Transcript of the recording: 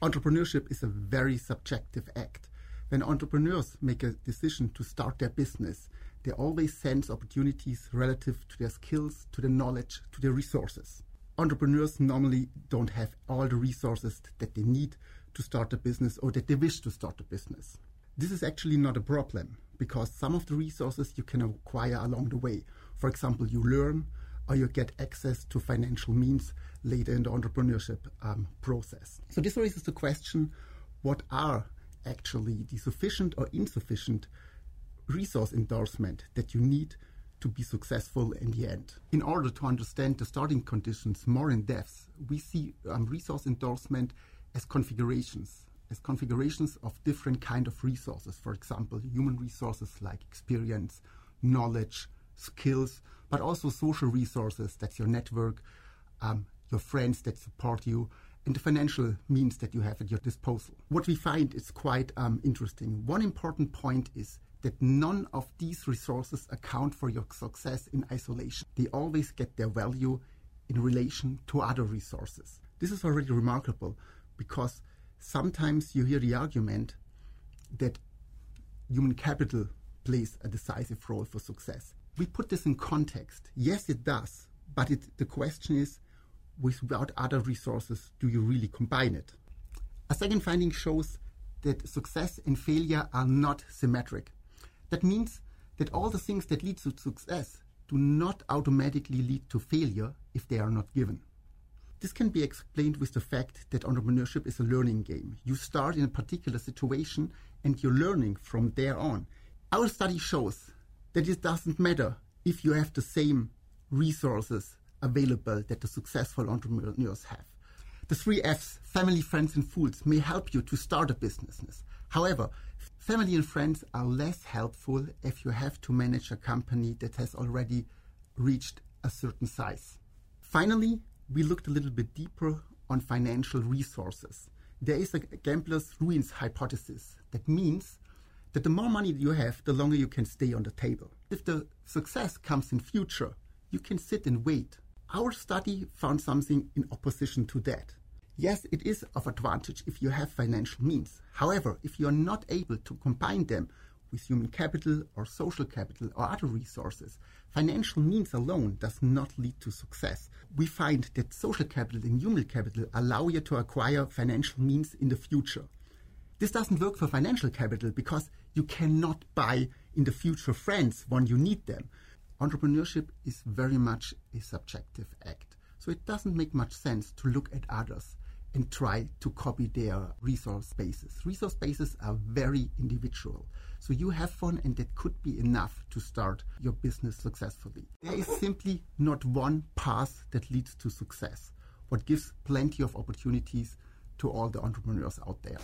Entrepreneurship is a very subjective act. When entrepreneurs make a decision to start their business, they always sense opportunities relative to their skills, to their knowledge, to their resources. Entrepreneurs normally don't have all the resources that they need to start a business or that they wish to start a business. This is actually not a problem because some of the resources you can acquire along the way. For example, you learn or you get access to financial means later in the entrepreneurship um, process. So this raises the question, what are actually the sufficient or insufficient resource endorsement that you need to be successful in the end. In order to understand the starting conditions more in depth, we see um, resource endorsement as configurations, as configurations of different kind of resources. For example, human resources like experience, knowledge, skills, but also social resources. That's your network, um, your friends that support you, and the financial means that you have at your disposal. What we find is quite um, interesting. One important point is that none of these resources account for your success in isolation. They always get their value in relation to other resources. This is already remarkable because sometimes you hear the argument that human capital plays a decisive role for success. We put this in context. Yes, it does, but it, the question is without other resources, do you really combine it? A second finding shows that success and failure are not symmetric. That means that all the things that lead to success do not automatically lead to failure if they are not given. This can be explained with the fact that entrepreneurship is a learning game. You start in a particular situation and you're learning from there on. Our study shows that it doesn't matter if you have the same resources available that the successful entrepreneurs have. The three F's, family, friends, and fools, may help you to start a business. However, family and friends are less helpful if you have to manage a company that has already reached a certain size. Finally, we looked a little bit deeper on financial resources. There is a gambler's ruins hypothesis. That means that the more money you have, the longer you can stay on the table. If the success comes in future, you can sit and wait. Our study found something in opposition to that. Yes, it is of advantage if you have financial means. However, if you are not able to combine them with human capital or social capital or other resources, financial means alone does not lead to success. We find that social capital and human capital allow you to acquire financial means in the future. This doesn't work for financial capital because you cannot buy in the future friends when you need them. Entrepreneurship is very much a subjective act. So it doesn't make much sense to look at others and try to copy their resource bases. Resource bases are very individual. So you have fun and that could be enough to start your business successfully. There is simply not one path that leads to success, what gives plenty of opportunities to all the entrepreneurs out there.